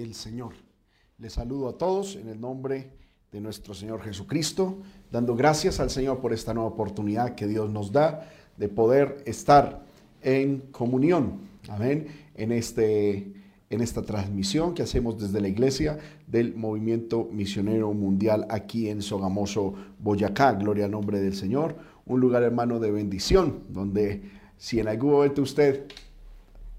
del Señor. Les saludo a todos en el nombre de nuestro Señor Jesucristo, dando gracias al Señor por esta nueva oportunidad que Dios nos da de poder estar en comunión. Amén. En este en esta transmisión que hacemos desde la iglesia del Movimiento Misionero Mundial aquí en Sogamoso, Boyacá. Gloria al nombre del Señor. Un lugar hermano de bendición, donde si en algún momento usted,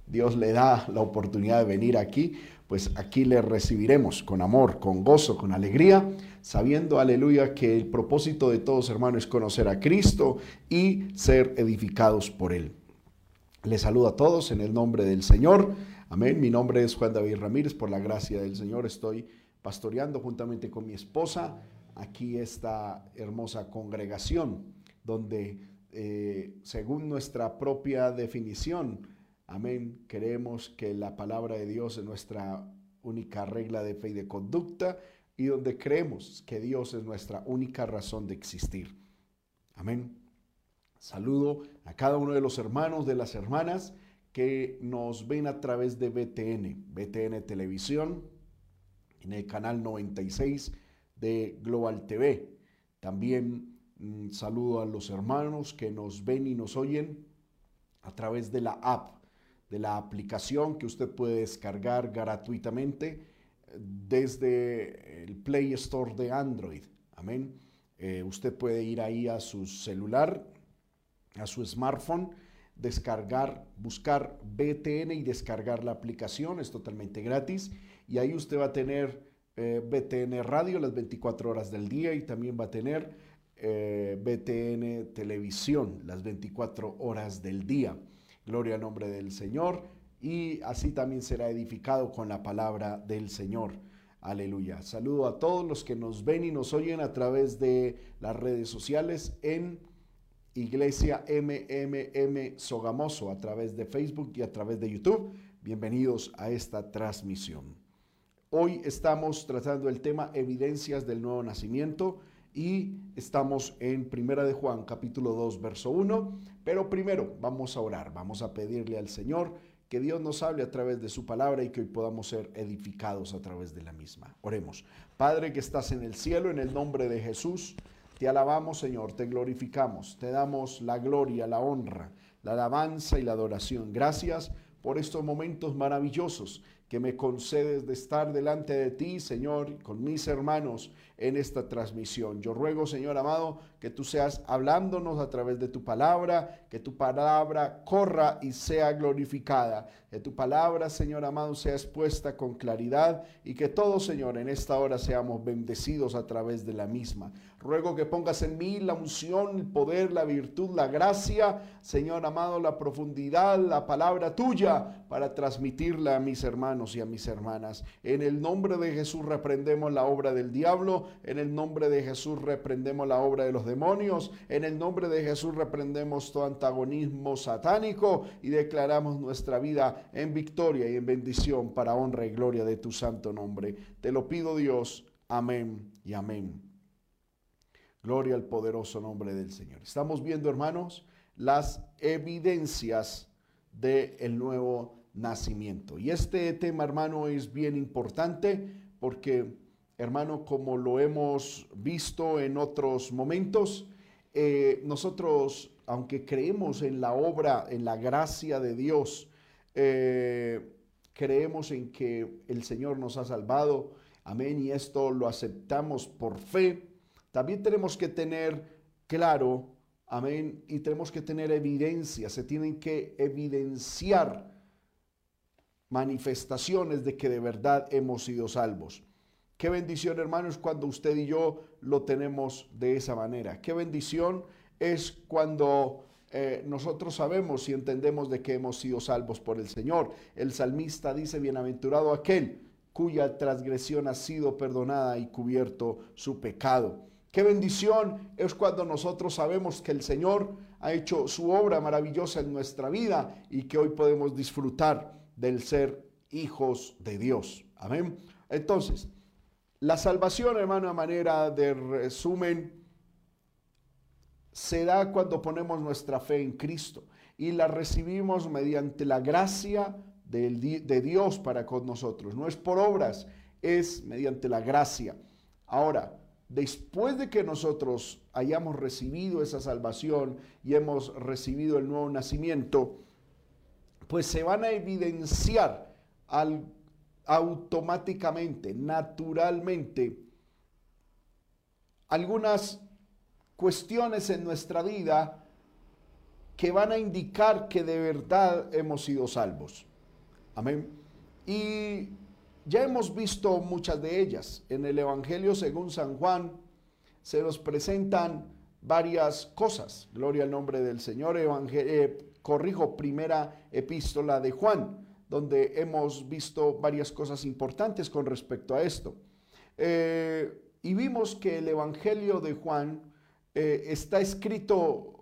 Dios le da la oportunidad de venir aquí, pues aquí le recibiremos con amor, con gozo, con alegría, sabiendo, aleluya, que el propósito de todos hermanos es conocer a Cristo y ser edificados por Él. Les saludo a todos en el nombre del Señor. Amén. Mi nombre es Juan David Ramírez. Por la gracia del Señor estoy pastoreando juntamente con mi esposa aquí esta hermosa congregación donde eh, según nuestra propia definición, amén, creemos que la palabra de Dios es nuestra única regla de fe y de conducta y donde creemos que Dios es nuestra única razón de existir. Amén. Saludo a cada uno de los hermanos, de las hermanas que nos ven a través de BTN, BTN Televisión, en el canal 96 de Global TV. También mm, saludo a los hermanos que nos ven y nos oyen a través de la app, de la aplicación que usted puede descargar gratuitamente desde el Play Store de Android. Amén. Eh, usted puede ir ahí a su celular, a su smartphone descargar, buscar BTN y descargar la aplicación, es totalmente gratis. Y ahí usted va a tener eh, BTN Radio las 24 horas del día y también va a tener eh, BTN Televisión las 24 horas del día. Gloria al nombre del Señor. Y así también será edificado con la palabra del Señor. Aleluya. Saludo a todos los que nos ven y nos oyen a través de las redes sociales en Iglesia MMM Sogamoso a través de Facebook y a través de YouTube. Bienvenidos a esta transmisión. Hoy estamos tratando el tema evidencias del nuevo nacimiento y estamos en Primera de Juan capítulo 2 verso 1, pero primero vamos a orar, vamos a pedirle al Señor que Dios nos hable a través de su palabra y que hoy podamos ser edificados a través de la misma. Oremos. Padre que estás en el cielo, en el nombre de Jesús, te alabamos, Señor, te glorificamos, te damos la gloria, la honra, la alabanza y la adoración. Gracias por estos momentos maravillosos que me concedes de estar delante de ti, Señor, con mis hermanos en esta transmisión. Yo ruego, Señor amado, que tú seas hablándonos a través de tu palabra, que tu palabra corra y sea glorificada, que tu palabra, Señor amado, sea expuesta con claridad y que todos, Señor, en esta hora seamos bendecidos a través de la misma. Ruego que pongas en mí la unción, el poder, la virtud, la gracia, Señor amado, la profundidad, la palabra tuya para transmitirla a mis hermanos y a mis hermanas. En el nombre de Jesús reprendemos la obra del diablo, en el nombre de Jesús reprendemos la obra de los demonios, en el nombre de Jesús reprendemos todo antagonismo satánico y declaramos nuestra vida en victoria y en bendición para honra y gloria de tu santo nombre. Te lo pido Dios. Amén y amén. Gloria al poderoso nombre del Señor. Estamos viendo, hermanos, las evidencias del nuevo nacimiento. Y este tema, hermano, es bien importante porque, hermano, como lo hemos visto en otros momentos, eh, nosotros, aunque creemos en la obra, en la gracia de Dios, eh, creemos en que el Señor nos ha salvado, amén, y esto lo aceptamos por fe también tenemos que tener claro, amén, y tenemos que tener evidencia, se tienen que evidenciar manifestaciones de que de verdad hemos sido salvos. Qué bendición, hermanos, cuando usted y yo lo tenemos de esa manera. Qué bendición es cuando eh, nosotros sabemos y entendemos de que hemos sido salvos por el Señor. El salmista dice, bienaventurado aquel cuya transgresión ha sido perdonada y cubierto su pecado. Qué bendición es cuando nosotros sabemos que el Señor ha hecho su obra maravillosa en nuestra vida y que hoy podemos disfrutar del ser hijos de Dios. Amén. Entonces, la salvación, hermano, a manera de resumen, se da cuando ponemos nuestra fe en Cristo y la recibimos mediante la gracia de Dios para con nosotros. No es por obras, es mediante la gracia. Ahora, después de que nosotros hayamos recibido esa salvación y hemos recibido el nuevo nacimiento, pues se van a evidenciar automáticamente, naturalmente, algunas cuestiones en nuestra vida que van a indicar que de verdad hemos sido salvos. Amén. Y ya hemos visto muchas de ellas. En el Evangelio según San Juan se nos presentan varias cosas. Gloria al nombre del Señor. Eh, corrijo, primera epístola de Juan, donde hemos visto varias cosas importantes con respecto a esto. Eh, y vimos que el Evangelio de Juan eh, está escrito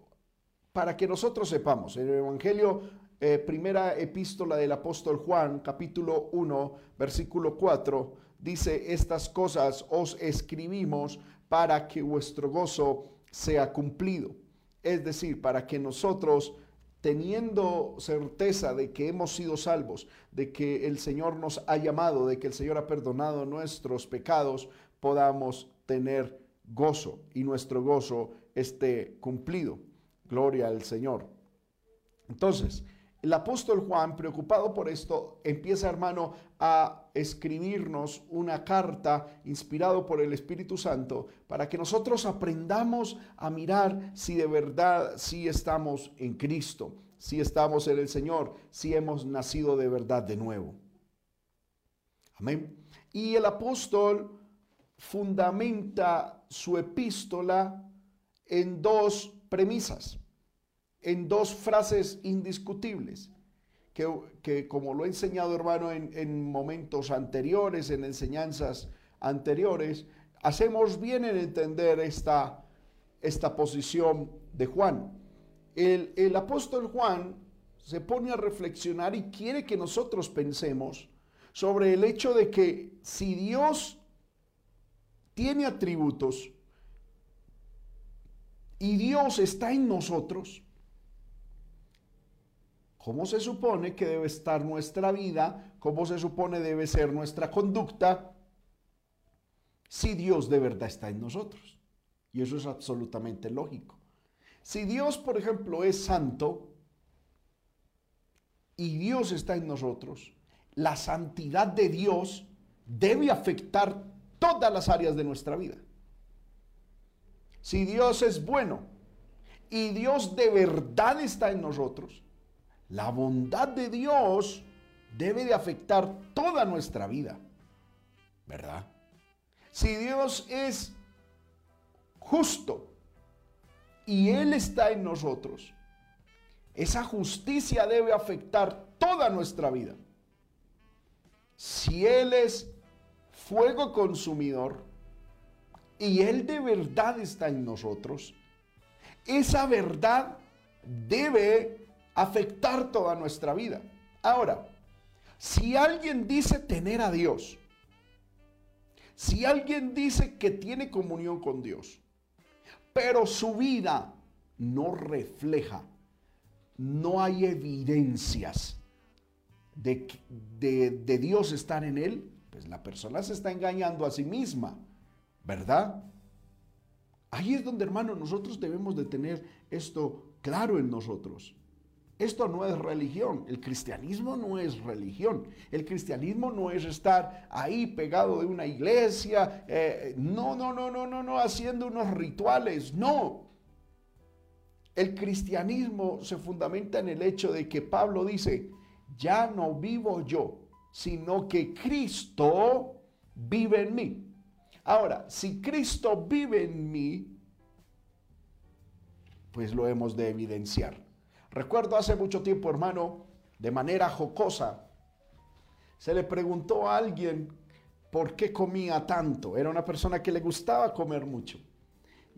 para que nosotros sepamos. El Evangelio eh, primera epístola del apóstol Juan, capítulo 1, versículo 4, dice, estas cosas os escribimos para que vuestro gozo sea cumplido. Es decir, para que nosotros, teniendo certeza de que hemos sido salvos, de que el Señor nos ha llamado, de que el Señor ha perdonado nuestros pecados, podamos tener gozo y nuestro gozo esté cumplido. Gloria al Señor. Entonces, el apóstol Juan, preocupado por esto, empieza, hermano, a escribirnos una carta inspirado por el Espíritu Santo para que nosotros aprendamos a mirar si de verdad, si estamos en Cristo, si estamos en el Señor, si hemos nacido de verdad de nuevo. Amén. Y el apóstol fundamenta su epístola en dos premisas en dos frases indiscutibles, que, como lo he enseñado hermano en, momentos anteriores, en enseñanzas anteriores, hacemos bien en entender esta, esta posición de Juan. El, el apóstol Juan se pone a reflexionar y quiere que nosotros pensemos sobre el hecho de que si Dios tiene atributos y Dios está en nosotros, cómo se supone que debe estar nuestra vida, cómo se supone debe ser nuestra conducta, si Dios de verdad está en nosotros. Y eso es absolutamente lógico. Si Dios, por ejemplo, es santo y Dios está en nosotros, la santidad de Dios debe afectar todas las áreas de nuestra vida. Si Dios es bueno y Dios de verdad está en nosotros, la bondad de Dios debe de afectar toda nuestra vida, ¿verdad? Si Dios es justo y Él está en nosotros, esa justicia debe afectar toda nuestra vida. Si Él es fuego consumidor y Él de verdad está en nosotros, esa verdad debe afectar toda nuestra vida. Ahora, si alguien dice tener a Dios, si alguien dice que tiene comunión con Dios, pero su vida no refleja, no hay evidencias de, de, Dios estar en él, pues la persona se está engañando a sí misma, ¿verdad? Ahí es donde, hermano, nosotros debemos de tener esto claro en nosotros. Esto no es religión, el cristianismo no es religión, el cristianismo no es estar ahí pegado de una iglesia, eh, no, no, no, no, no, no, haciendo unos rituales, no. El cristianismo se fundamenta en el hecho de que Pablo dice, ya no vivo yo, sino que Cristo vive en mí. Ahora, si Cristo vive en mí, pues lo hemos de evidenciar. Recuerdo hace mucho tiempo, hermano, de manera jocosa, se le preguntó a alguien por qué comía tanto. Era una persona que le gustaba comer mucho.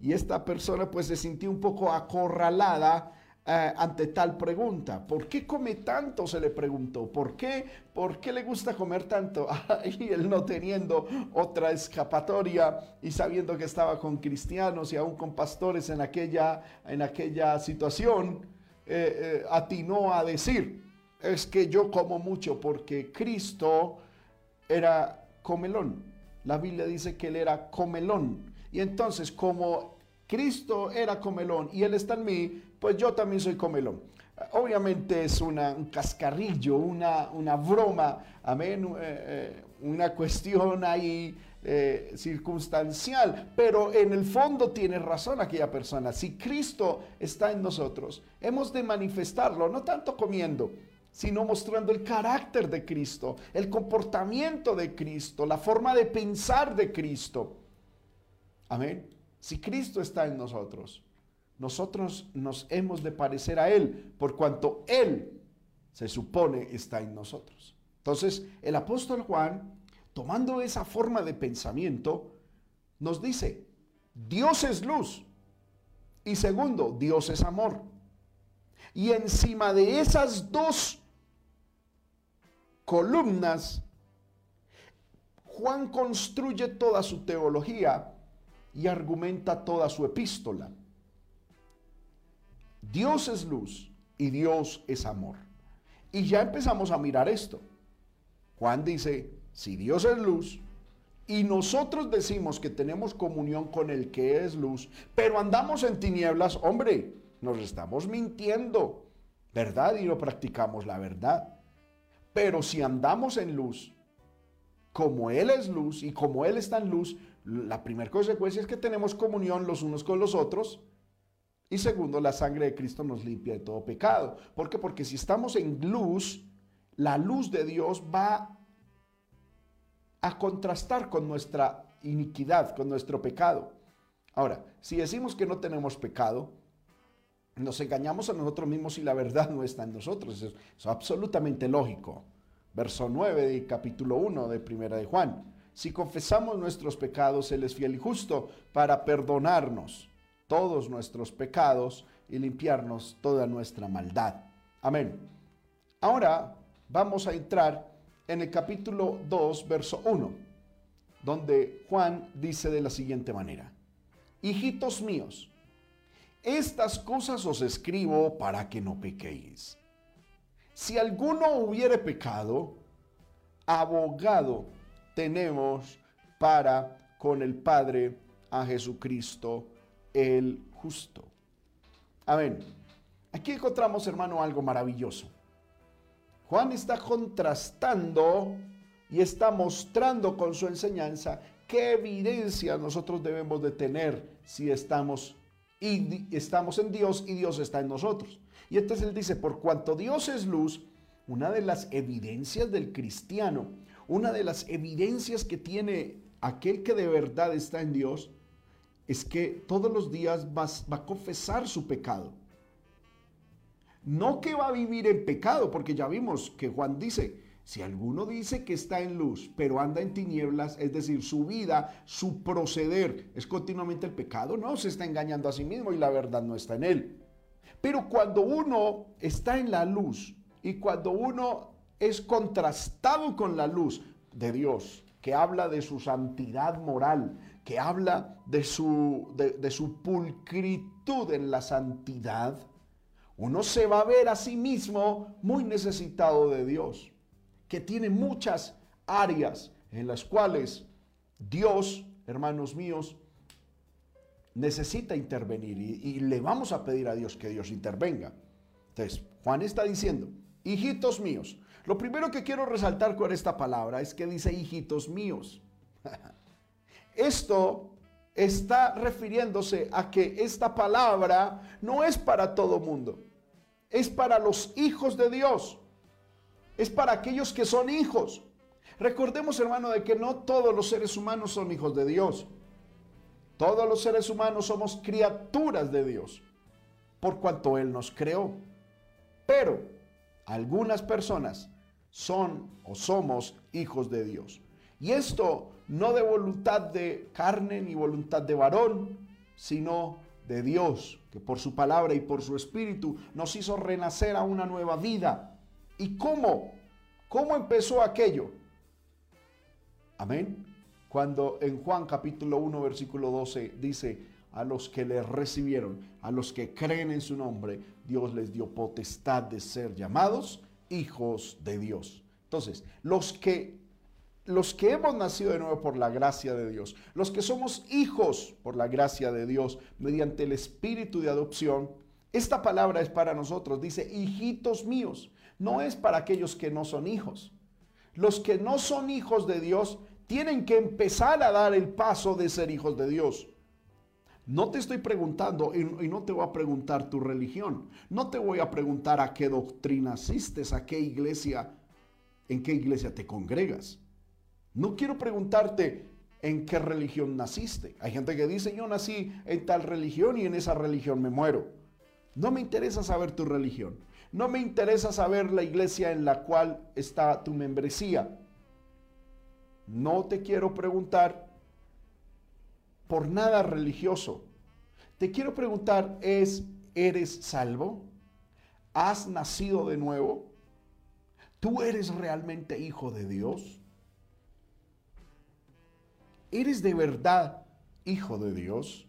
Y esta persona pues se sintió un poco acorralada eh, ante tal pregunta. ¿Por qué come tanto? Se le preguntó. ¿Por qué? ¿Por qué le gusta comer tanto? y él no teniendo otra escapatoria y sabiendo que estaba con cristianos y aún con pastores en aquella, en aquella situación, eh, eh, atinó a decir, es que yo como mucho porque Cristo era comelón. La Biblia dice que él era comelón. Y entonces como Cristo era comelón y él está en mí, pues yo también soy comelón. Obviamente es una, un cascarrillo, una, una broma, amén, eh, una cuestión ahí eh, circunstancial, pero en el fondo tiene razón aquella persona. Si Cristo está en nosotros, hemos de manifestarlo, no tanto comiendo, sino mostrando el carácter de Cristo, el comportamiento de Cristo, la forma de pensar de Cristo. Amén. Si Cristo está en nosotros, nosotros nos hemos de parecer a Él, por cuanto Él se supone está en nosotros. Entonces, el apóstol Juan, tomando esa forma de pensamiento, nos dice, Dios es luz. Y segundo, Dios es amor. Y encima de esas dos columnas, Juan construye toda su teología y argumenta toda su epístola. Dios es luz y Dios es amor. Y ya empezamos a mirar esto. Juan dice, si Dios es luz y nosotros decimos que tenemos comunión con el que es luz, pero andamos en tinieblas, hombre, nos estamos mintiendo, ¿verdad? Y no practicamos la verdad. Pero si andamos en luz, como Él es luz y como Él está en luz, la primera consecuencia es que tenemos comunión los unos con los otros. Y segundo, la sangre de Cristo nos limpia de todo pecado. ¿Por qué? Porque si estamos en luz, la luz de Dios va a contrastar con nuestra iniquidad, con nuestro pecado. Ahora, si decimos que no tenemos pecado, nos engañamos a nosotros mismos y la verdad no está en nosotros. Eso es absolutamente lógico. Verso 9 de capítulo 1 de Primera de Juan. Si confesamos nuestros pecados, Él es fiel y justo para perdonarnos todos nuestros pecados y limpiarnos toda nuestra maldad. Amén. Ahora vamos a entrar en el capítulo 2, verso 1, donde Juan dice de la siguiente manera, Hijitos míos, estas cosas os escribo para que no pequéis. Si alguno hubiere pecado, abogado tenemos para con el Padre a Jesucristo el justo. Amén. Aquí encontramos, hermano, algo maravilloso. Juan está contrastando y está mostrando con su enseñanza qué evidencia nosotros debemos de tener si estamos y estamos en Dios y Dios está en nosotros. Y entonces él dice, por cuanto Dios es luz, una de las evidencias del cristiano, una de las evidencias que tiene aquel que de verdad está en Dios, es que todos los días va, va a confesar su pecado. No que va a vivir en pecado, porque ya vimos que Juan dice, si alguno dice que está en luz, pero anda en tinieblas, es decir, su vida, su proceder es continuamente el pecado, no, se está engañando a sí mismo y la verdad no está en él. Pero cuando uno está en la luz y cuando uno es contrastado con la luz de Dios, que habla de su santidad moral, que habla de su, de, de su pulcritud en la santidad, uno se va a ver a sí mismo muy necesitado de Dios que tiene muchas áreas en las cuales Dios, hermanos míos, necesita intervenir y, le vamos a pedir a Dios que Dios intervenga. Entonces, Juan está diciendo, hijitos míos, lo primero que quiero resaltar con esta palabra es que dice hijitos míos. Esto está refiriéndose a que esta palabra no es para todo mundo, es para los hijos de Dios es para aquellos que son hijos. Recordemos, hermano, de que no todos los seres humanos son hijos de Dios. Todos los seres humanos somos criaturas de Dios, por cuanto Él nos creó. Pero algunas personas son o somos hijos de Dios. Y esto no de voluntad de carne ni voluntad de varón, sino de Dios, que por su palabra y por su espíritu nos hizo renacer a una nueva vida ¿Y cómo? ¿Cómo empezó aquello? Amén. Cuando en Juan capítulo 1 versículo 12 dice, a los que le recibieron, a los que creen en su nombre, Dios les dio potestad de ser llamados hijos de Dios. Entonces, los que los que hemos nacido de nuevo por la gracia de Dios, los que somos hijos por la gracia de Dios mediante el espíritu de adopción, esta palabra es para nosotros, dice, hijitos míos, no es para aquellos que no son hijos. Los que no son hijos de Dios tienen que empezar a dar el paso de ser hijos de Dios. No te estoy preguntando y, no te voy a preguntar tu religión. No te voy a preguntar a qué doctrina asistes, a qué iglesia, en qué iglesia te congregas. No quiero preguntarte en qué religión naciste. Hay gente que dice, yo nací en tal religión y en esa religión me muero. No me interesa saber tu religión. No me interesa saber la iglesia en la cual está tu membresía. No te quiero preguntar por nada religioso. Te quiero preguntar es, ¿eres salvo? ¿Has nacido de nuevo? ¿Tú eres realmente hijo de Dios? ¿Eres de verdad hijo de Dios?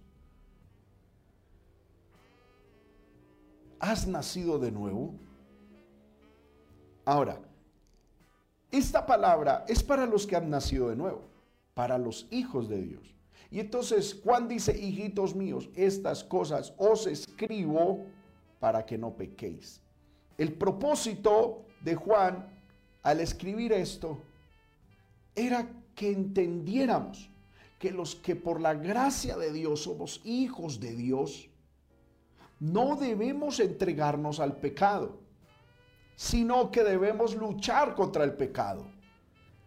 ¿Has nacido de nuevo? Ahora, esta palabra es para los que han nacido de nuevo, para los hijos de Dios. Y entonces Juan dice, hijitos míos, estas cosas os escribo para que no pequéis. El propósito de Juan al escribir esto era que entendiéramos que los que por la gracia de Dios somos hijos de Dios, no debemos entregarnos al pecado, sino que debemos luchar contra el pecado.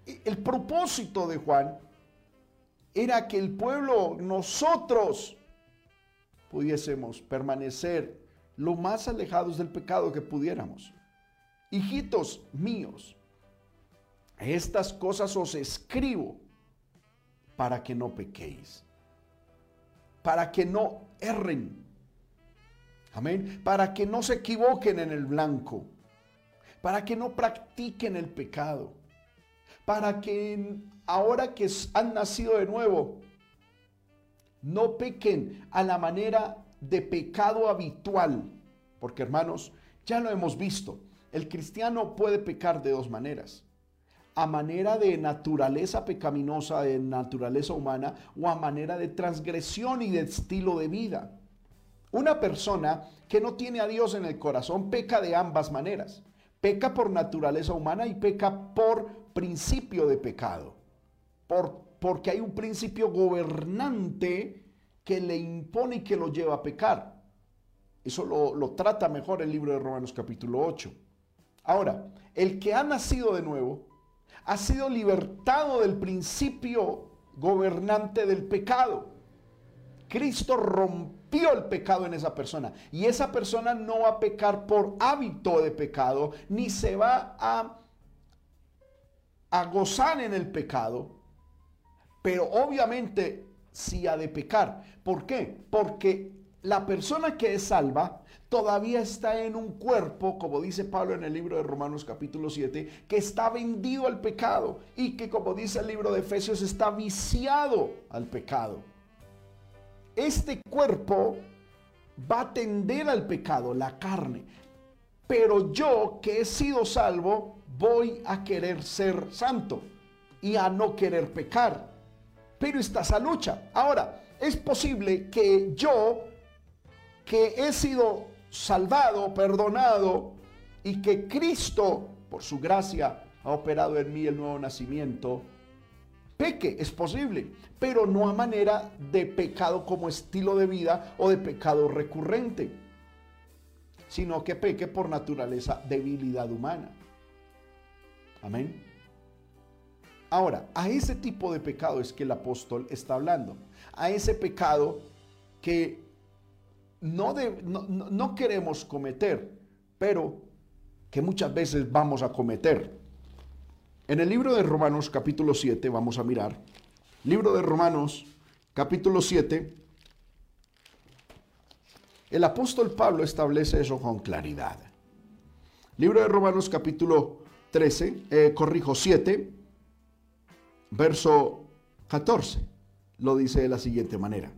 El propósito de Juan era que el pueblo, nosotros, pudiésemos permanecer lo más alejados del pecado que pudiéramos. Hijitos míos, estas cosas os escribo para que no pequéis, para que no erren. Amén. Para que no se equivoquen en el blanco, para que no practiquen el pecado, para que ahora que han nacido de nuevo, no pequen a la manera de pecado habitual. Porque hermanos, ya lo hemos visto, el cristiano puede pecar de dos maneras a manera de naturaleza pecaminosa, de naturaleza humana, o a manera de transgresión y de estilo de vida. Una persona que no tiene a Dios en el corazón peca de ambas maneras. Peca por naturaleza humana y peca por principio de pecado. Por, porque hay un principio gobernante que le impone y que lo lleva a pecar. Eso lo, lo trata mejor el libro de Romanos capítulo 8. Ahora, el que ha nacido de nuevo ha sido libertado del principio gobernante del pecado. Cristo rompió el pecado en esa persona y esa persona no va a pecar por hábito de pecado, ni se va a, a gozar en el pecado, pero obviamente sí ha de pecar. ¿Por qué? Porque la persona que es salva todavía está en un cuerpo, como dice Pablo en el libro de Romanos capítulo 7, que está vendido al pecado y que como dice el libro de Efesios está viciado al pecado. Este cuerpo va a tender al pecado, la carne. Pero yo que he sido salvo, voy a querer ser santo y a no querer pecar. Pero está esa lucha. Ahora, es posible que yo que he sido salvado, perdonado y que Cristo, por su gracia, ha operado en mí el nuevo nacimiento, peque, es posible, pero no a manera de pecado como estilo de vida o de pecado recurrente, sino que peque por naturaleza debilidad humana. Amén. Ahora, a ese tipo de pecado es que el apóstol está hablando, a ese pecado que no, no, queremos cometer, pero que muchas veces vamos a cometer. En el libro de Romanos capítulo 7, vamos a mirar, libro de Romanos capítulo 7, el apóstol Pablo establece eso con claridad. Libro de Romanos capítulo 13, eh, corrijo 7, verso 14, lo dice de la siguiente manera.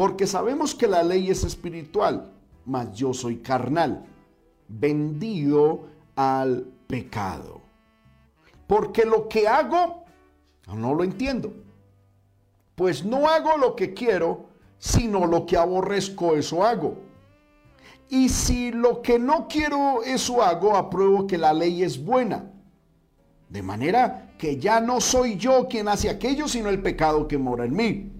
Porque sabemos que la ley es espiritual, mas yo soy carnal, vendido al pecado. Porque lo que hago, no lo entiendo. Pues no hago lo que quiero, sino lo que aborrezco, eso hago. Y si lo que no quiero, eso hago, apruebo que la ley es buena. De manera que ya no soy yo quien hace aquello, sino el pecado que mora en mí.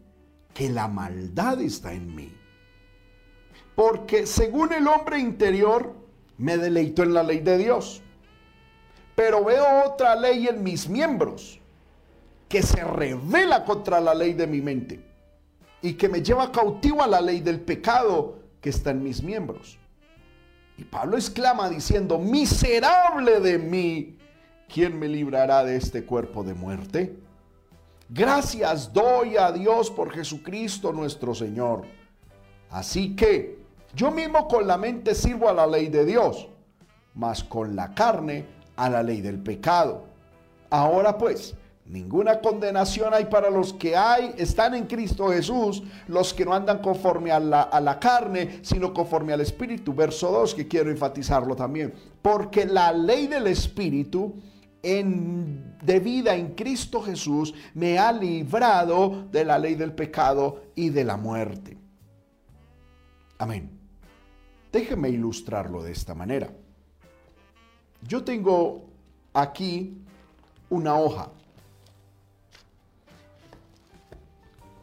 que la maldad está en mí. Porque según el hombre interior, me deleito en la ley de Dios. Pero veo otra ley en mis miembros que se revela contra la ley de mi mente y que me lleva cautivo a la ley del pecado que está en mis miembros. Y Pablo exclama diciendo, miserable de mí, ¿quién me librará de este cuerpo de muerte? Gracias doy a Dios por Jesucristo nuestro Señor. Así que yo mismo con la mente sirvo a la ley de Dios, mas con la carne a la ley del pecado. Ahora pues, Ninguna condenación hay para los que hay, están en Cristo Jesús, los que no andan conforme a la, a la, carne, sino conforme al Espíritu. Verso 2, que quiero enfatizarlo también. Porque la ley del Espíritu en, de vida en Cristo Jesús me ha librado de la ley del pecado y de la muerte. Amén. Déjeme ilustrarlo de esta manera. Yo tengo aquí una hoja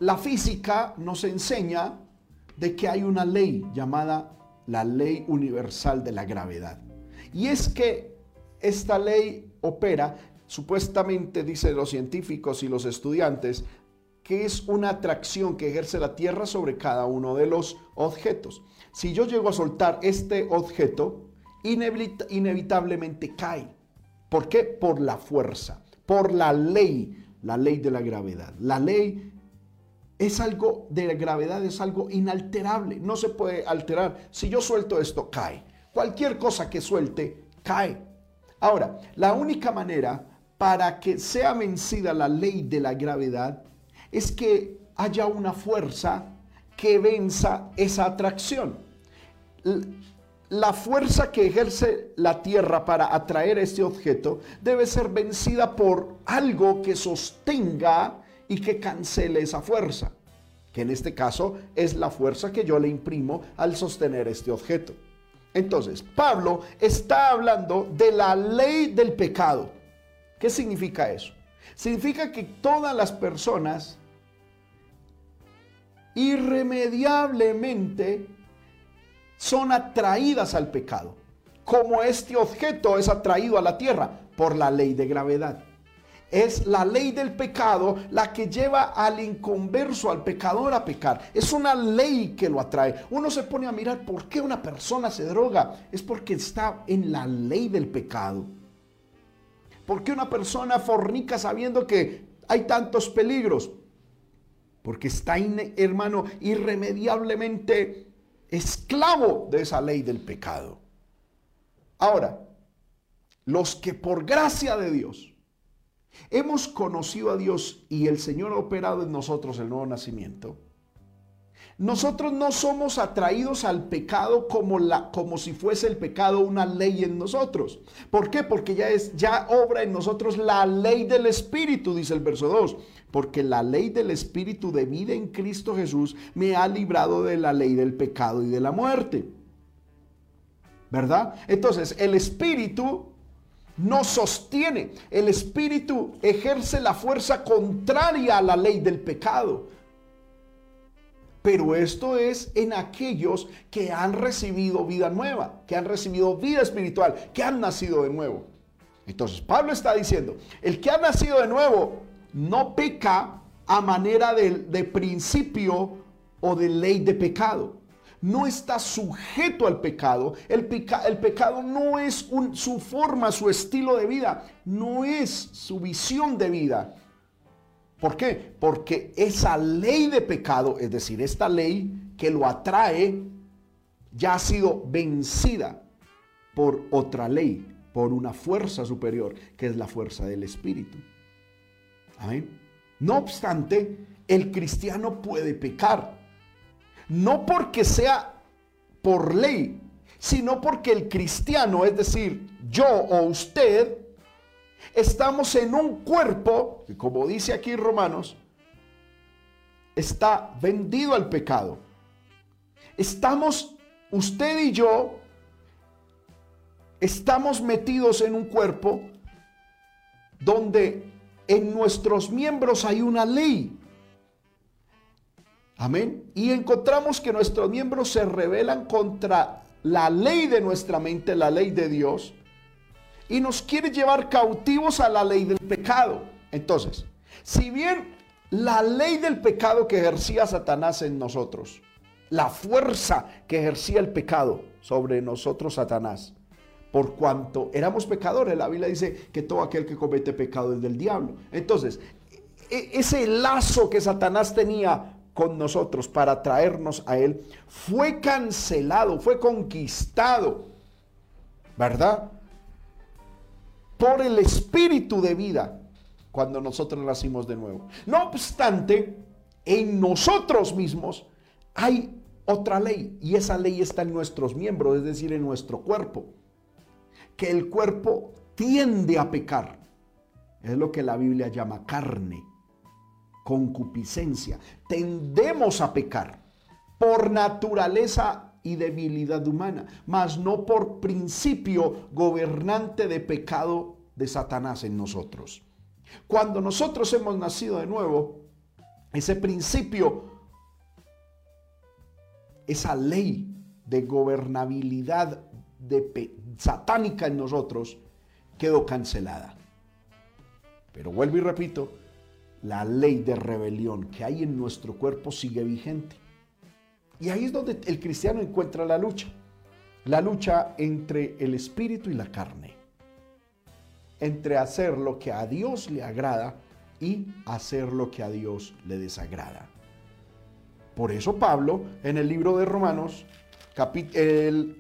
La física nos enseña de que hay una ley llamada la ley universal de la gravedad. Y es que esta ley opera, supuestamente dicen los científicos y los estudiantes, que es una atracción que ejerce la Tierra sobre cada uno de los objetos. Si yo llego a soltar este objeto, inevitablemente cae. ¿Por qué? Por la fuerza, por la ley, la ley de la gravedad. La ley es algo de gravedad, es algo inalterable, no se puede alterar. Si yo suelto esto, cae. Cualquier cosa que suelte, cae. Ahora, la única manera para que sea vencida la ley de la gravedad es que haya una fuerza que venza esa atracción. La fuerza que ejerce la Tierra para atraer este objeto debe ser vencida por algo que sostenga y que cancele esa fuerza, que en este caso es la fuerza que yo le imprimo al sostener este objeto. Entonces, Pablo está hablando de la ley del pecado. ¿Qué significa eso? Significa que todas las personas irremediablemente son atraídas al pecado, como este objeto es atraído a la tierra por la ley de gravedad. Es la ley del pecado la que lleva al inconverso, al pecador a pecar. Es una ley que lo atrae. Uno se pone a mirar por qué una persona se droga. Es porque está en la ley del pecado. ¿Por qué una persona fornica sabiendo que hay tantos peligros? Porque está, hermano, irremediablemente esclavo de esa ley del pecado. Ahora, los que por gracia de Dios hemos conocido a Dios y el Señor ha operado en nosotros el nuevo nacimiento, nosotros no somos atraídos al pecado como, la, como si fuese el pecado una ley en nosotros. ¿Por qué? Porque ya, es, ya obra en nosotros la ley del Espíritu, dice el verso 2. Porque la ley del Espíritu de vida en Cristo Jesús me ha librado de la ley del pecado y de la muerte. ¿Verdad? Entonces, el Espíritu no sostiene. El Espíritu ejerce la fuerza contraria a la ley del pecado. Pero esto es en aquellos que han recibido vida nueva, que han recibido vida espiritual, que han nacido de nuevo. Entonces Pablo está diciendo, el que ha nacido de nuevo no peca a manera de, de principio o de ley de pecado. No está sujeto al pecado. El, pecado no es su forma, su estilo de vida, no es su visión de vida. ¿Por qué? Porque esa ley de pecado, es decir, esta ley que lo atrae, ya ha sido vencida por otra ley, por una fuerza superior, que es la fuerza del Espíritu. Amén. No obstante, el cristiano puede pecar no porque sea por ley, sino porque el cristiano, es decir, yo o usted, estamos en un cuerpo, que como dice aquí Romanos, está vendido al pecado. Estamos, usted y yo, estamos metidos en un cuerpo donde en nuestros miembros hay una ley. Amén. Y encontramos que nuestros miembros se rebelan contra la ley de nuestra mente, la ley de Dios, y nos quiere llevar cautivos a la ley del pecado. Entonces, si bien la ley del pecado que ejercía Satanás en nosotros, la fuerza que ejercía el pecado sobre nosotros Satanás, por cuanto éramos pecadores, la Biblia dice que todo aquel que comete pecado es del diablo. Entonces, e, ese lazo que Satanás tenía con nosotros para traernos a Él, fue cancelado, fue conquistado, ¿verdad? Por el espíritu de vida cuando nosotros nacimos de nuevo. No obstante, en nosotros mismos hay otra ley y esa ley está en nuestros miembros, es decir, en nuestro cuerpo, que el cuerpo tiende a pecar. Es lo que la Biblia llama carne concupiscencia. Tendemos a pecar por naturaleza y debilidad humana, mas no por principio gobernante de pecado de Satanás en nosotros. Cuando nosotros hemos nacido de nuevo, ese principio, esa ley de gobernabilidad de satánica en nosotros, quedó cancelada. Pero vuelvo y repito, la ley de rebelión que hay en nuestro cuerpo sigue vigente. Y ahí es donde el cristiano encuentra la lucha. La lucha entre el espíritu y la carne. Entre hacer lo que a Dios le agrada y hacer lo que a Dios le desagrada. Por eso Pablo en el libro de Romanos, el,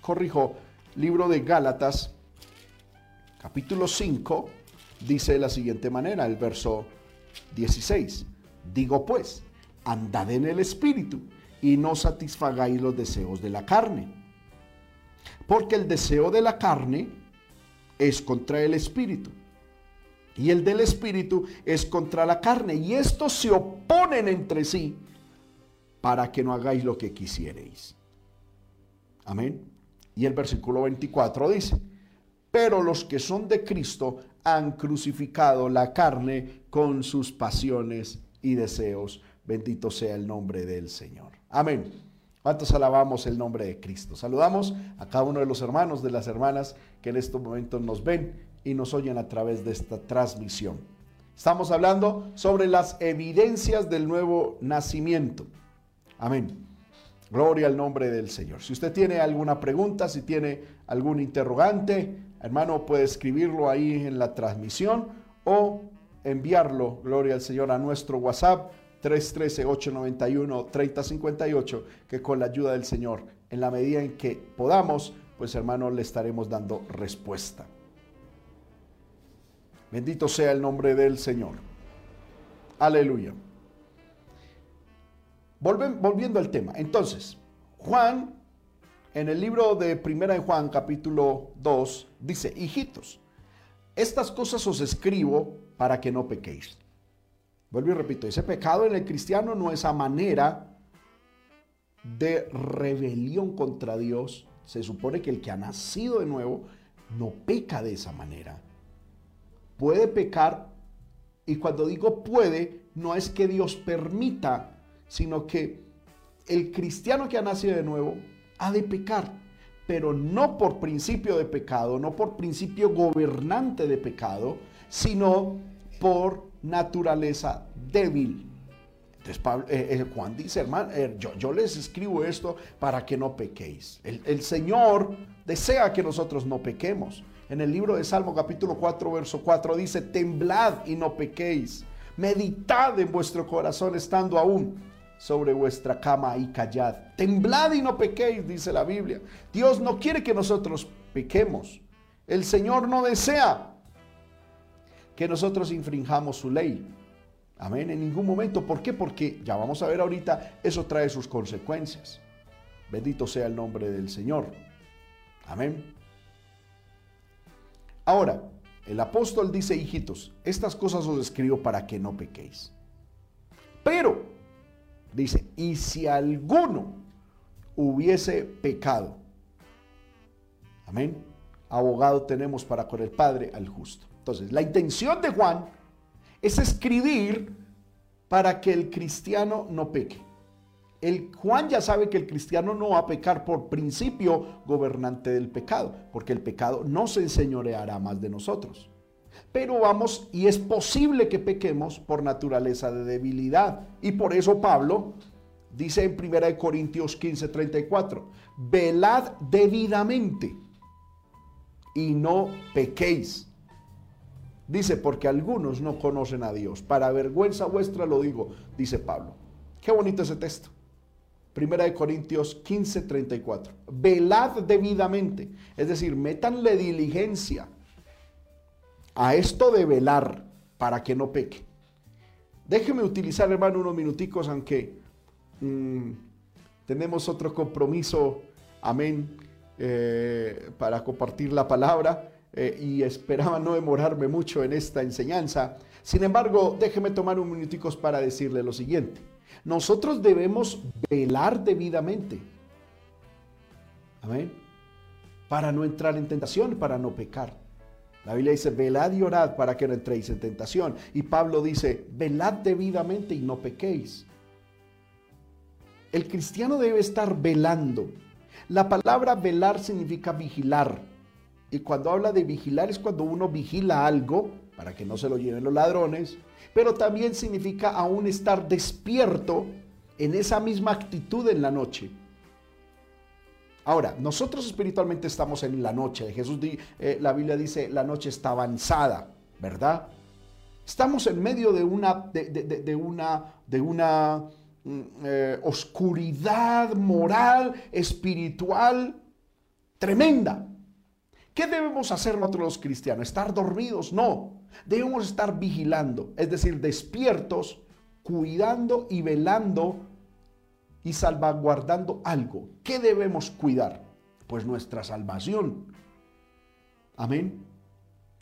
corrijo, libro de Gálatas, capítulo 5, dice de la siguiente manera, el verso 16. Digo pues, andad en el Espíritu y no satisfagáis los deseos de la carne. Porque el deseo de la carne es contra el Espíritu. Y el del Espíritu es contra la carne. Y estos se oponen entre sí para que no hagáis lo que quisierais. Amén. Y el versículo 24 dice, pero los que son de Cristo han crucificado la carne con sus pasiones y deseos. Bendito sea el nombre del Señor. Amén. ¿Cuántos alabamos el nombre de Cristo? Saludamos a cada uno de los hermanos, de las hermanas que en estos momentos nos ven y nos oyen a través de esta transmisión. Estamos hablando sobre las evidencias del nuevo nacimiento. Amén. Gloria al nombre del Señor. Si usted tiene alguna pregunta, si tiene algún interrogante, Hermano, puede escribirlo ahí en la transmisión o enviarlo, gloria al Señor, a nuestro WhatsApp 313-891-3058, que con la ayuda del Señor, en la medida en que podamos, pues hermano, le estaremos dando respuesta. Bendito sea el nombre del Señor. Aleluya. volviendo al tema. Entonces, Juan en el libro de Primera de Juan, capítulo 2, dice, hijitos, estas cosas os escribo para que no pequéis. Vuelvo y repito, ese pecado en el cristiano no es a manera de rebelión contra Dios. Se supone que el que ha nacido de nuevo no peca de esa manera. Puede pecar y cuando digo puede, no es que Dios permita, sino que el cristiano que ha nacido de nuevo ha de pecar, pero no por principio de pecado, no por principio gobernante de pecado, sino por naturaleza débil. Entonces eh, eh, Juan dice, hermano, eh, yo, les escribo esto para que no pequéis. El, el Señor desea que nosotros no pequemos. En el libro de Salmo capítulo 4, verso 4 dice, temblad y no pequéis. Meditad en vuestro corazón estando aún sobre vuestra cama y callad. Temblad y no pequéis, dice la Biblia. Dios no quiere que nosotros pequemos. El Señor no desea que nosotros infringamos su ley. Amén, en ningún momento. ¿Por qué? Porque ya vamos a ver ahorita, eso trae sus consecuencias. Bendito sea el nombre del Señor. Amén. Ahora, el apóstol dice, hijitos, estas cosas os escribo para que no pequéis. Pero, dice, y si alguno hubiese pecado, amén, abogado tenemos para con el Padre al justo. Entonces, la intención de Juan es escribir para que el cristiano no peque. El Juan ya sabe que el cristiano no va a pecar por principio gobernante del pecado, porque el pecado no se enseñoreará más de nosotros. Pero vamos, y es posible que pequemos por naturaleza de debilidad. Y por eso Pablo dice en 1 Corintios 15, 34, velad debidamente y no pequéis. Dice, porque algunos no conocen a Dios. Para vergüenza vuestra lo digo, dice Pablo. Qué bonito ese texto. Primera de Corintios 15, 34. Velad debidamente. Es decir, métanle diligencia a esto de velar para que no peque. Déjeme utilizar, hermano, unos minuticos, aunque mm, tenemos otro compromiso, amén, eh, para compartir la palabra. Eh, y esperaba no demorarme mucho en esta enseñanza. Sin embargo, déjeme tomar un minuticos para decirle lo siguiente. Nosotros debemos velar debidamente. Amén. Para no entrar en tentación, para no pecar. La Biblia dice, velad y orad para que no entréis en tentación. Y Pablo dice, velad debidamente y no pequéis. El cristiano debe estar velando. La palabra velar significa vigilar. Y cuando habla de vigilar es cuando uno vigila algo para que no se lo lleven los ladrones, pero también significa aún estar despierto en esa misma actitud en la noche. Ahora, nosotros espiritualmente estamos en la noche. Jesús, eh, la Biblia dice, la noche está avanzada, ¿verdad? Estamos en medio de una, de, una, de una mm, eh, oscuridad moral, espiritual, tremenda. ¿Qué debemos hacer nosotros los cristianos? ¿Estar dormidos? No. Debemos estar vigilando, es decir, despiertos, cuidando y velando y salvaguardando algo. ¿Qué debemos cuidar? Pues nuestra salvación. Amén.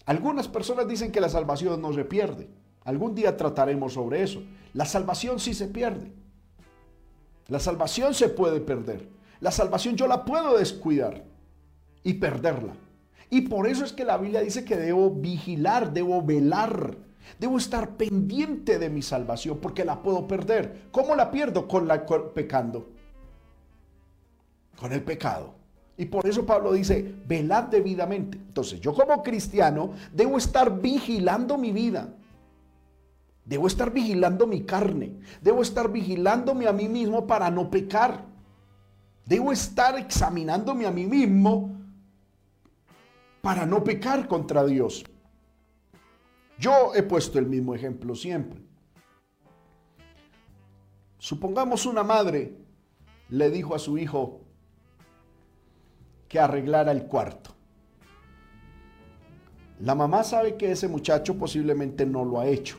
Algunas personas dicen que la salvación no se pierde. Algún día trataremos sobre eso. La salvación sí se pierde. La salvación se puede perder. La salvación yo la puedo descuidar y perderla. Y por eso es que la Biblia dice que debo vigilar, debo velar, debo estar pendiente de mi salvación porque la puedo perder. ¿Cómo la pierdo? Con la pecando. Con el pecado. Y por eso Pablo dice, velad debidamente. Entonces, yo como cristiano debo estar vigilando mi vida. Debo estar vigilando mi carne. Debo estar vigilándome a mí mismo para no pecar. Debo estar examinándome a mí mismo para no pecar contra Dios. Yo he puesto el mismo ejemplo siempre. Supongamos una madre le dijo a su hijo que arreglara el cuarto. La mamá sabe que ese muchacho posiblemente no lo ha hecho,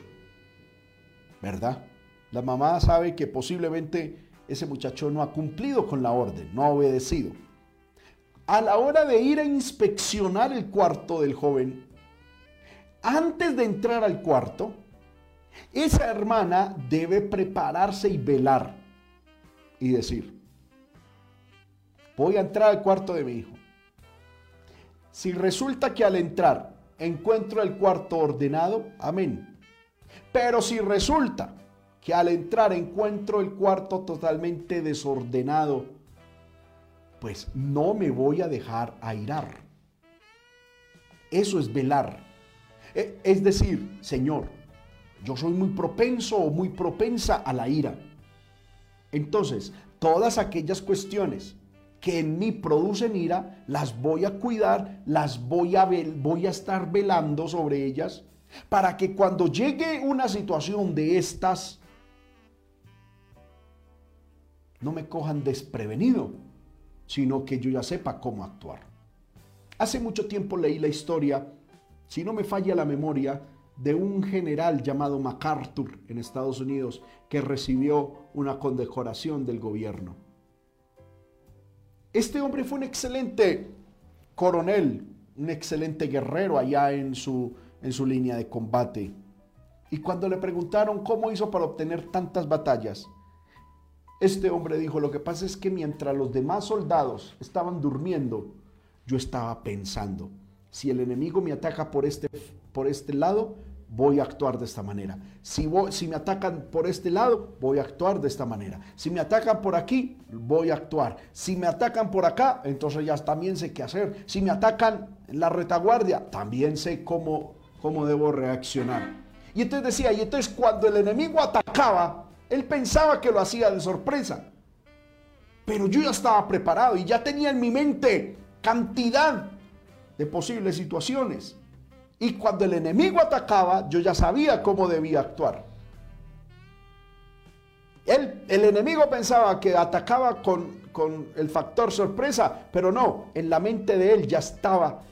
¿verdad? La mamá sabe que posiblemente ese muchacho no ha cumplido con la orden, no ha obedecido a la hora de ir a inspeccionar el cuarto del joven, antes de entrar al cuarto, esa hermana debe prepararse y velar y decir, voy a entrar al cuarto de mi hijo. Si resulta que al entrar encuentro el cuarto ordenado, amén. Pero si resulta que al entrar encuentro el cuarto totalmente desordenado, pues no me voy a dejar airar. Eso es velar. E, es decir, Señor, Yo soy muy propenso o muy propensa a la ira. Entonces, todas aquellas cuestiones que en mí producen ira, las voy a cuidar, las voy a, voy a estar velando sobre ellas, para que cuando llegue una situación de estas, no me cojan desprevenido, sino que yo ya sepa cómo actuar. Hace mucho tiempo leí la historia, si no me falla la memoria, de un general llamado MacArthur en Estados Unidos que recibió una condecoración del gobierno. Este hombre fue un excelente coronel, un excelente guerrero allá en su, en su línea de combate. Y cuando le preguntaron cómo hizo para obtener tantas batallas, este hombre dijo, lo que pasa es que mientras los demás soldados estaban durmiendo, yo estaba pensando, si el enemigo me ataca por este, por este lado, voy a actuar de esta manera. Si, si me atacan por este lado, voy a actuar de esta manera. Si me atacan por aquí, voy a actuar. Si me atacan por acá, entonces ya también sé qué hacer. Si me atacan en la retaguardia, también sé cómo, cómo debo reaccionar. Y entonces decía, y entonces cuando el enemigo atacaba, él pensaba que lo hacía de sorpresa. Pero yo ya estaba preparado y ya tenía en mi mente cantidad de posibles situaciones. Y cuando el enemigo atacaba, yo ya sabía cómo debía actuar. El, el enemigo pensaba que atacaba con, con el factor sorpresa, pero no, en la mente de él ya estaba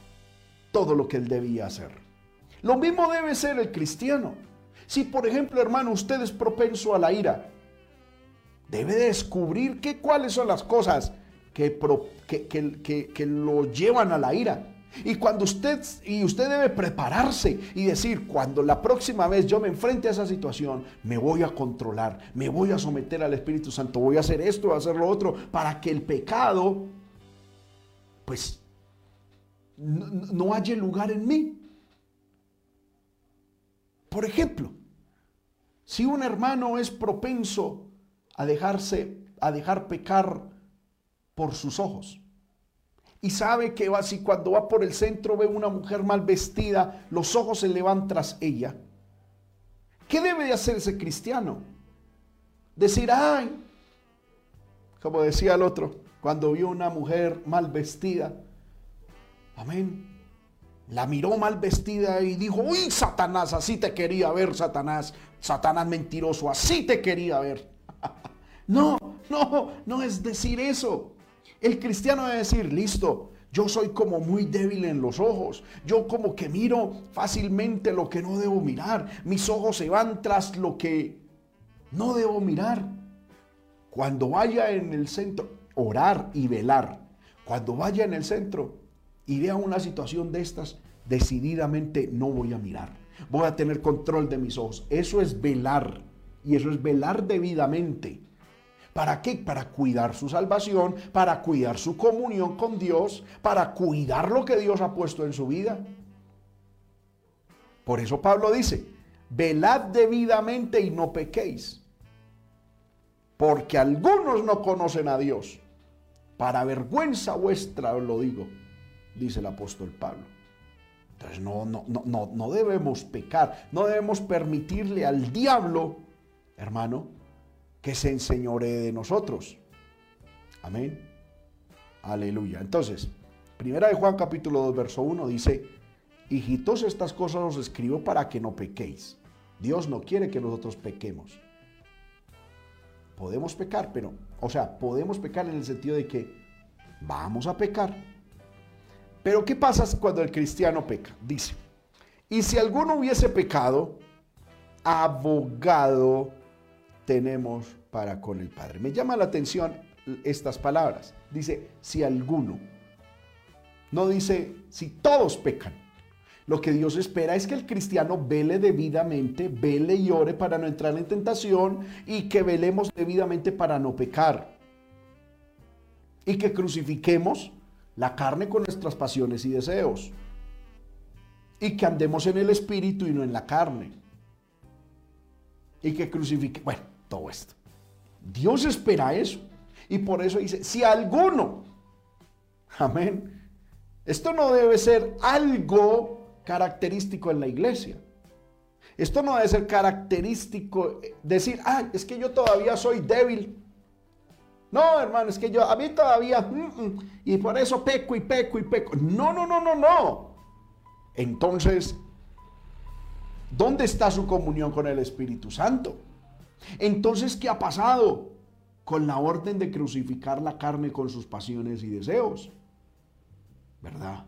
todo lo que él debía hacer. Lo mismo debe ser el cristiano. Si, por ejemplo, hermano, usted es propenso a la ira, debe descubrir que, cuáles son las cosas que, que, que, que lo llevan a la ira. Y cuando usted, y usted debe prepararse y decir, cuando la próxima vez yo me enfrente a esa situación, me voy a controlar, me voy a someter al Espíritu Santo, voy a hacer esto, voy a hacer lo otro, para que el pecado, pues, no, no haya lugar en mí. Por ejemplo, si un hermano es propenso a dejarse, a dejar pecar por sus ojos, y sabe que va así cuando va por el centro ve una mujer mal vestida, los ojos se le van tras ella. ¿Qué debe de hacer ese cristiano? Decir, ay, como decía el otro, cuando vio una mujer mal vestida, amén, la miró mal vestida y dijo, uy, Satanás, así te quería ver, Satanás, Satanás mentiroso, así te quería ver. no, no, no es decir eso. El cristiano debe decir, listo, yo soy como muy débil en los ojos. Yo como que miro fácilmente lo que no debo mirar. Mis ojos se van tras lo que no debo mirar. Cuando vaya en el centro, orar y velar. Cuando vaya en el centro y vea una situación de estas, decididamente no voy a mirar. Voy a tener control de mis ojos. Eso es velar. Y eso es velar debidamente. ¿Para qué? Para cuidar su salvación, para cuidar su comunión con Dios, para cuidar lo que Dios ha puesto en su vida. Por eso Pablo dice, velad debidamente y no pequéis, porque algunos no conocen a Dios. Para vergüenza vuestra os lo digo, dice el apóstol Pablo. Entonces no, no, no, no debemos pecar, no debemos permitirle al diablo, hermano, que se enseñoree de nosotros. Amén. Aleluya. Entonces, primera de Juan capítulo 2, verso 1 dice, hijitos, estas cosas os escribo para que no pequéis. Dios no quiere que nosotros pequemos. Podemos pecar, pero, o sea, podemos pecar en el sentido de que vamos a pecar. Pero ¿qué pasa cuando el cristiano peca? Dice, y si alguno hubiese pecado, abogado tenemos para con el Padre. Me llama la atención estas palabras. Dice, si alguno. No dice, si todos pecan. Lo que Dios espera es que el cristiano vele debidamente, vele y ore para no entrar en tentación y que velemos debidamente para no pecar. Y que crucifiquemos la carne con nuestras pasiones y deseos. Y que andemos en el espíritu y no en la carne. Y que crucifique, bueno, esto. Dios espera eso. Y por eso dice, si alguno, amén, esto no debe ser algo característico en la iglesia. Esto no debe ser característico, eh, decir, ah, es que yo todavía soy débil. No, hermano, es que yo, a mí todavía, mm, mm, y por eso peco y peco y peco. No, no, no, no, no. Entonces, ¿dónde está su comunión con el Espíritu Santo? Entonces, ¿qué ha pasado con la orden de crucificar la carne con sus pasiones y deseos? ¿Verdad?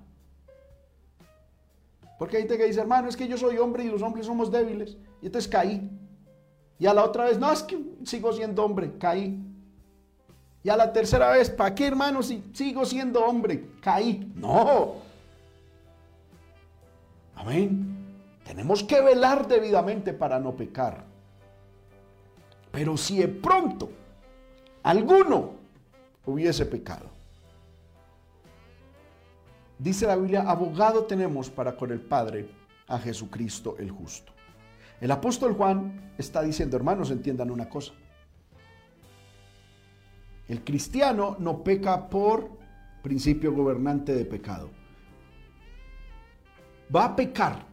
Porque hay gente que dice, hermano, es que yo soy hombre y los hombres somos débiles. Y entonces caí. Y a la otra vez, no, es que sigo siendo hombre, caí. Y a la tercera vez, ¿para qué, hermano, si sigo siendo hombre? Caí. No. Amén. Tenemos que velar debidamente para no pecar. Pero si de pronto alguno hubiese pecado, Dice la Biblia, abogado tenemos para con el Padre a Jesucristo el justo. El apóstol Juan está diciendo, hermanos, entiendan una cosa. El cristiano no peca por principio gobernante de pecado. Va a pecar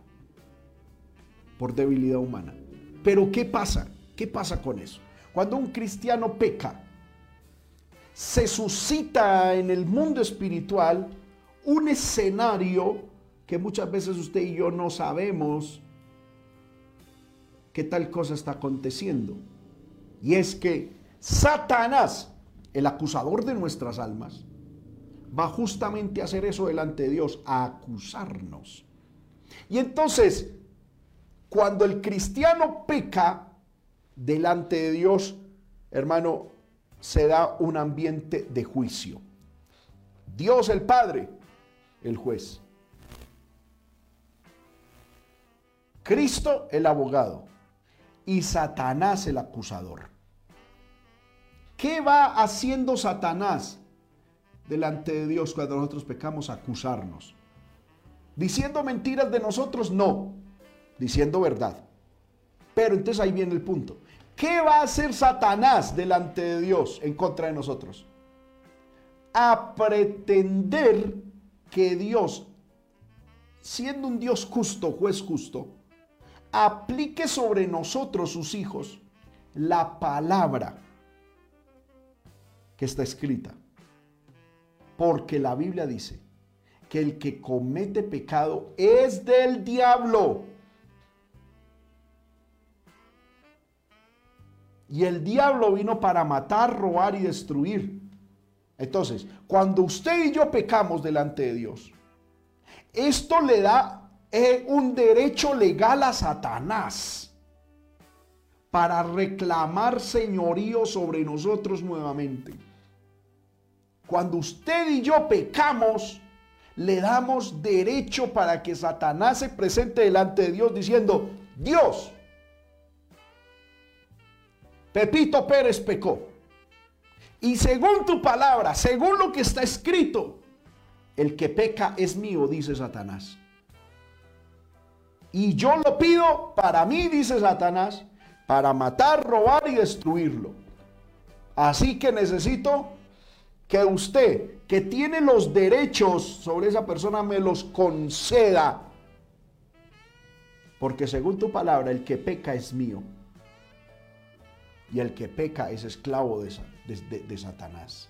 por debilidad humana. Pero ¿qué pasa? ¿Qué pasa con eso? Cuando un cristiano peca, se suscita en el mundo espiritual un escenario que muchas veces usted y yo no sabemos qué tal cosa está aconteciendo. Y es que Satanás, el acusador de nuestras almas, va justamente a hacer eso delante de Dios, a acusarnos. Y entonces, cuando el cristiano peca delante de Dios, hermano, se da un ambiente de juicio. Dios el Padre el juez. Cristo el abogado y Satanás el acusador. ¿Qué va haciendo Satanás delante de Dios cuando nosotros pecamos? Acusarnos. ¿Diciendo mentiras de nosotros? No, diciendo verdad. Pero entonces ahí viene el punto. ¿Qué va a hacer Satanás delante de Dios en contra de nosotros? A pretender que Dios, siendo un Dios justo, juez justo, aplique sobre nosotros, sus hijos, la palabra que está escrita. Porque la Biblia dice que el que comete pecado es del diablo. Y el diablo vino para matar, robar y destruir. Entonces, cuando usted y yo pecamos delante de Dios, esto le da eh, un derecho legal a Satanás para reclamar señorío sobre nosotros nuevamente. Cuando usted y yo pecamos, le damos derecho para que Satanás se presente delante de Dios diciendo, Dios, Pepito Pérez pecó. Y según tu palabra, según lo que está escrito, el que peca es mío, dice Satanás. Y yo lo pido para mí, dice Satanás, para matar, robar y destruirlo. Así que necesito que usted, que tiene los derechos sobre esa persona, me los conceda. Porque según tu palabra, el que peca es mío. Y el que peca es esclavo de Satanás.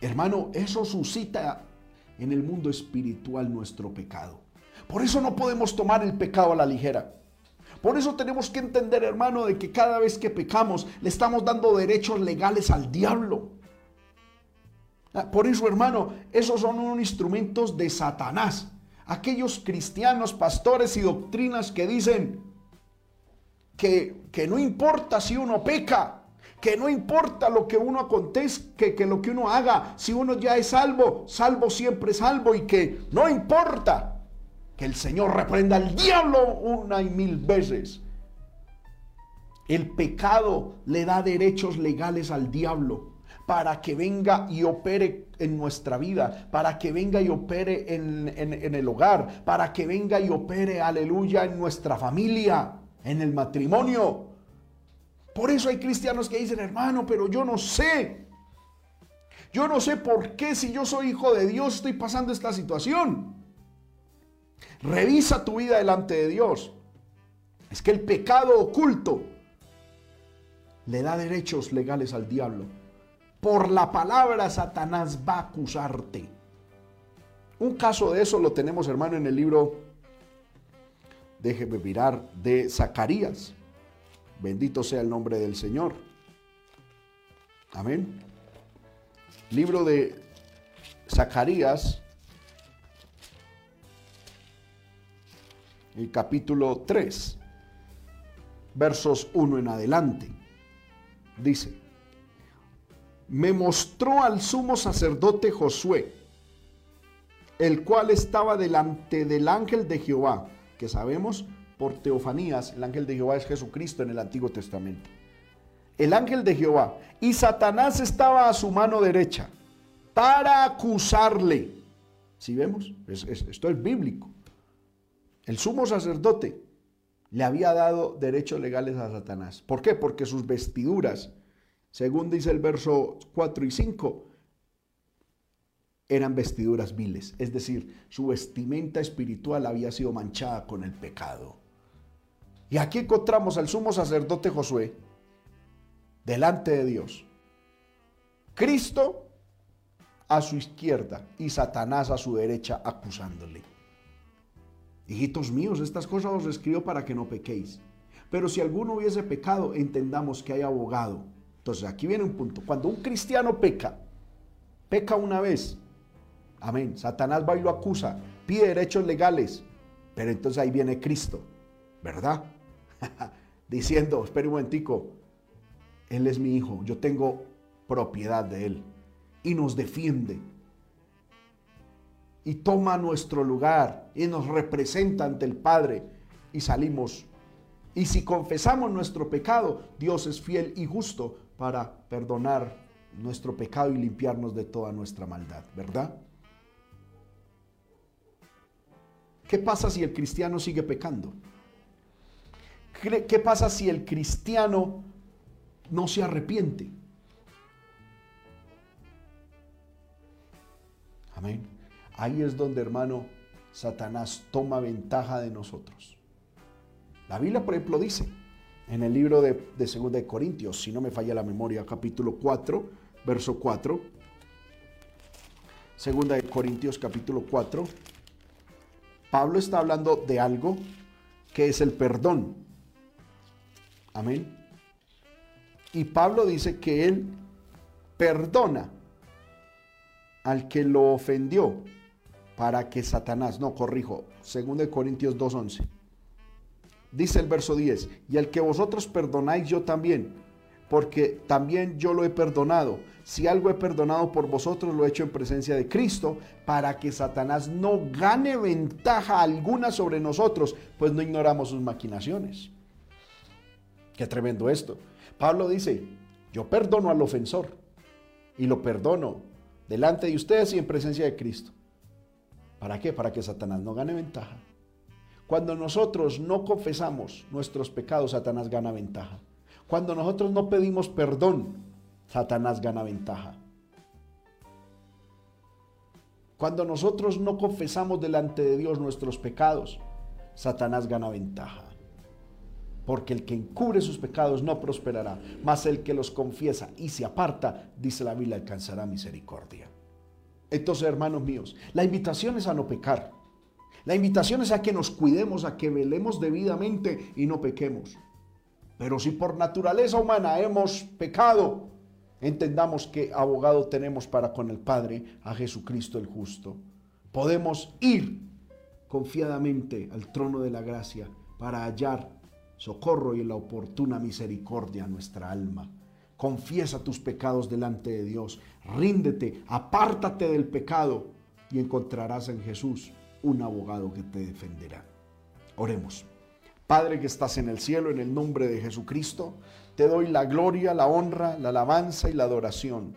Hermano, eso suscita en el mundo espiritual nuestro pecado. Por eso no podemos tomar el pecado a la ligera. Por eso tenemos que entender, hermano, de que cada vez que pecamos le estamos dando derechos legales al diablo. Ah, por eso, hermano, esos son unos instrumentos de Satanás. Aquellos cristianos, pastores y doctrinas que dicen, que, no importa si uno peca, que no importa lo que uno acontezca, que, que, lo que uno haga, si uno ya es salvo, salvo siempre salvo y que no importa que el Señor reprenda al diablo una y mil veces. El pecado le da derechos legales al diablo para que venga y opere en nuestra vida, para que venga y opere en, en el hogar, para que venga y opere, aleluya, en nuestra familia en el matrimonio. Por eso hay cristianos que dicen, hermano, pero yo no sé. Yo no sé por qué si yo soy hijo de Dios estoy pasando esta situación. Revisa tu vida delante de Dios. Es que el pecado oculto le da derechos legales al diablo. Por la palabra Satanás va a acusarte. Un caso de eso lo tenemos, hermano, en el libro, déjeme mirar, de Zacarías. Bendito sea el nombre del Señor. Amén. Libro de Zacarías, el capítulo 3, versos 1 en adelante. Dice, me mostró al sumo sacerdote Josué, el cual estaba delante del ángel de Jehová, sabemos por teofanías, el ángel de Jehová es Jesucristo en el Antiguo Testamento. El ángel de Jehová y Satanás estaba a su mano derecha para acusarle. Si vemos, esto es bíblico. El sumo sacerdote le había dado derechos legales a Satanás. ¿Por qué? Porque sus vestiduras, según dice el verso 4 y 5, eran vestiduras viles. Es decir, su vestimenta espiritual había sido manchada con el pecado. Y aquí encontramos al sumo sacerdote Josué delante de Dios. Cristo a su izquierda y Satanás a su derecha acusándole. Hijitos míos, estas cosas os escribo para que no pequéis. Pero si alguno hubiese pecado, entendamos que hay abogado. Entonces aquí viene un punto. Cuando un cristiano peca, peca una vez. Amén. Satanás va y lo acusa, pide derechos legales. Pero entonces ahí viene Cristo, ¿verdad? Diciendo, espere un momentico, Él es mi hijo, yo tengo propiedad de Él. Y nos defiende y toma nuestro lugar y nos representa ante el Padre y salimos. Y si confesamos nuestro pecado, Dios es fiel y justo para perdonar nuestro pecado y limpiarnos de toda nuestra maldad, ¿verdad? ¿Qué pasa si el cristiano sigue pecando? ¿Qué pasa si el cristiano no se arrepiente? Amén. Ahí es donde, hermano, Satanás toma ventaja de nosotros. La Biblia, por ejemplo, dice en el libro de, de 2 de Corintios, si no me falla la memoria, capítulo 4, verso 4. Segunda de Corintios capítulo 4. Pablo está hablando de algo que es el perdón. Amén. Y Pablo dice que él perdona al que lo ofendió para que Satanás, no, corrijo, 2 Corintios 2.11. Dice el verso 10, y al que vosotros perdonáis yo también, porque también yo lo he perdonado. Si algo he perdonado por vosotros, lo he hecho en presencia de Cristo, para que Satanás no gane ventaja alguna sobre nosotros, pues no ignoramos sus maquinaciones. Qué tremendo esto. Pablo dice, yo perdono al ofensor, y lo perdono delante de ustedes y en presencia de Cristo. ¿Para qué? Para que Satanás no gane ventaja. Cuando nosotros no confesamos nuestros pecados, Satanás gana ventaja. Cuando nosotros no pedimos perdón, Satanás gana ventaja. Cuando nosotros no confesamos delante de Dios nuestros pecados, Satanás gana ventaja. Porque el que encubre sus pecados no prosperará, mas el que los confiesa y se aparta, dice la Biblia, alcanzará misericordia. Entonces, hermanos míos, la invitación es a no pecar. La invitación es a que nos cuidemos, a que velemos debidamente y no pequemos. Pero si por naturaleza humana hemos pecado, entendamos que abogado tenemos para con el Padre, a Jesucristo el justo. Podemos ir confiadamente al trono de la gracia para hallar socorro y la oportuna misericordia a nuestra alma. Confiesa tus pecados delante de Dios. Ríndete, apártate del pecado y encontrarás en Jesús un abogado que te defenderá. Oremos. Padre que estás en el cielo, en el nombre de Jesucristo, te doy la gloria, la honra, la alabanza y la adoración.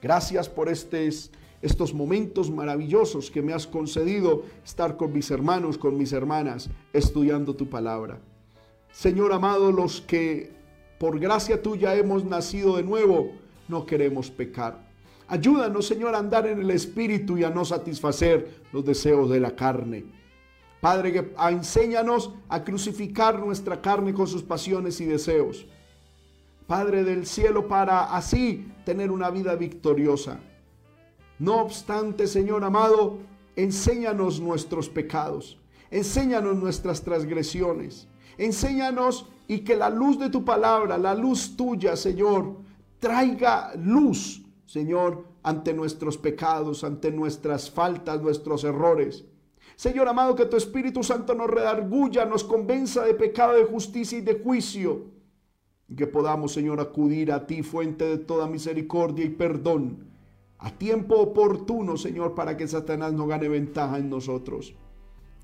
Gracias por estos, estos momentos maravillosos que me has concedido estar con mis hermanos, con mis hermanas, estudiando tu palabra. Señor amado, los que por gracia tuya hemos nacido de nuevo, no queremos pecar. Ayúdanos, Señor, a andar en el Espíritu y a no satisfacer los deseos de la carne. Padre, que enséñanos a crucificar nuestra carne con sus pasiones y deseos. Padre del cielo, para así tener una vida victoriosa. No obstante, Señor amado, enséñanos nuestros pecados, enséñanos nuestras transgresiones, enséñanos y que la luz de tu palabra, la luz tuya, Señor, traiga luz, Señor, ante nuestros pecados, ante nuestras faltas, nuestros errores. Señor amado, que tu Espíritu Santo nos redarguya, nos convenza de pecado, de justicia y de juicio. Que podamos, Señor, acudir a ti, fuente de toda misericordia y perdón, a tiempo oportuno, Señor, para que Satanás no gane ventaja en nosotros.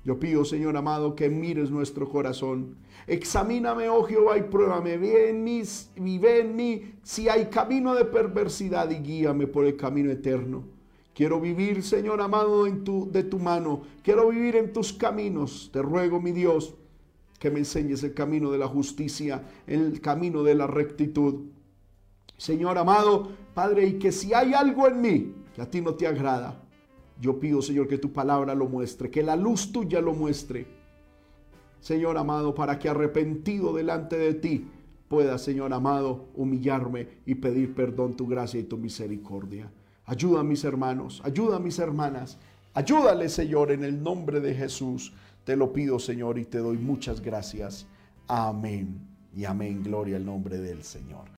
Yo pido, Señor amado, que mires nuestro corazón. Examíname, oh Jehová, y pruébame. Ve en mí, y ve en mí si hay camino de perversidad y guíame por el camino eterno. Quiero vivir, Señor amado, en tu, de tu mano. Quiero vivir en tus caminos. Te ruego, mi Dios, que me enseñes el camino de la justicia, el camino de la rectitud. Señor amado, Padre, y que si hay algo en mí que a ti no te agrada, yo pido, Señor, que tu palabra lo muestre, que la luz tuya lo muestre. Señor amado, para que arrepentido delante de ti pueda, Señor amado, humillarme y pedir perdón, tu gracia y tu misericordia. Ayuda a mis hermanos, ayuda a mis hermanas. Ayúdale, Señor, en el nombre de Jesús. Te lo pido, Señor, y te doy muchas gracias. Amén. Y amén. Gloria al nombre del Señor.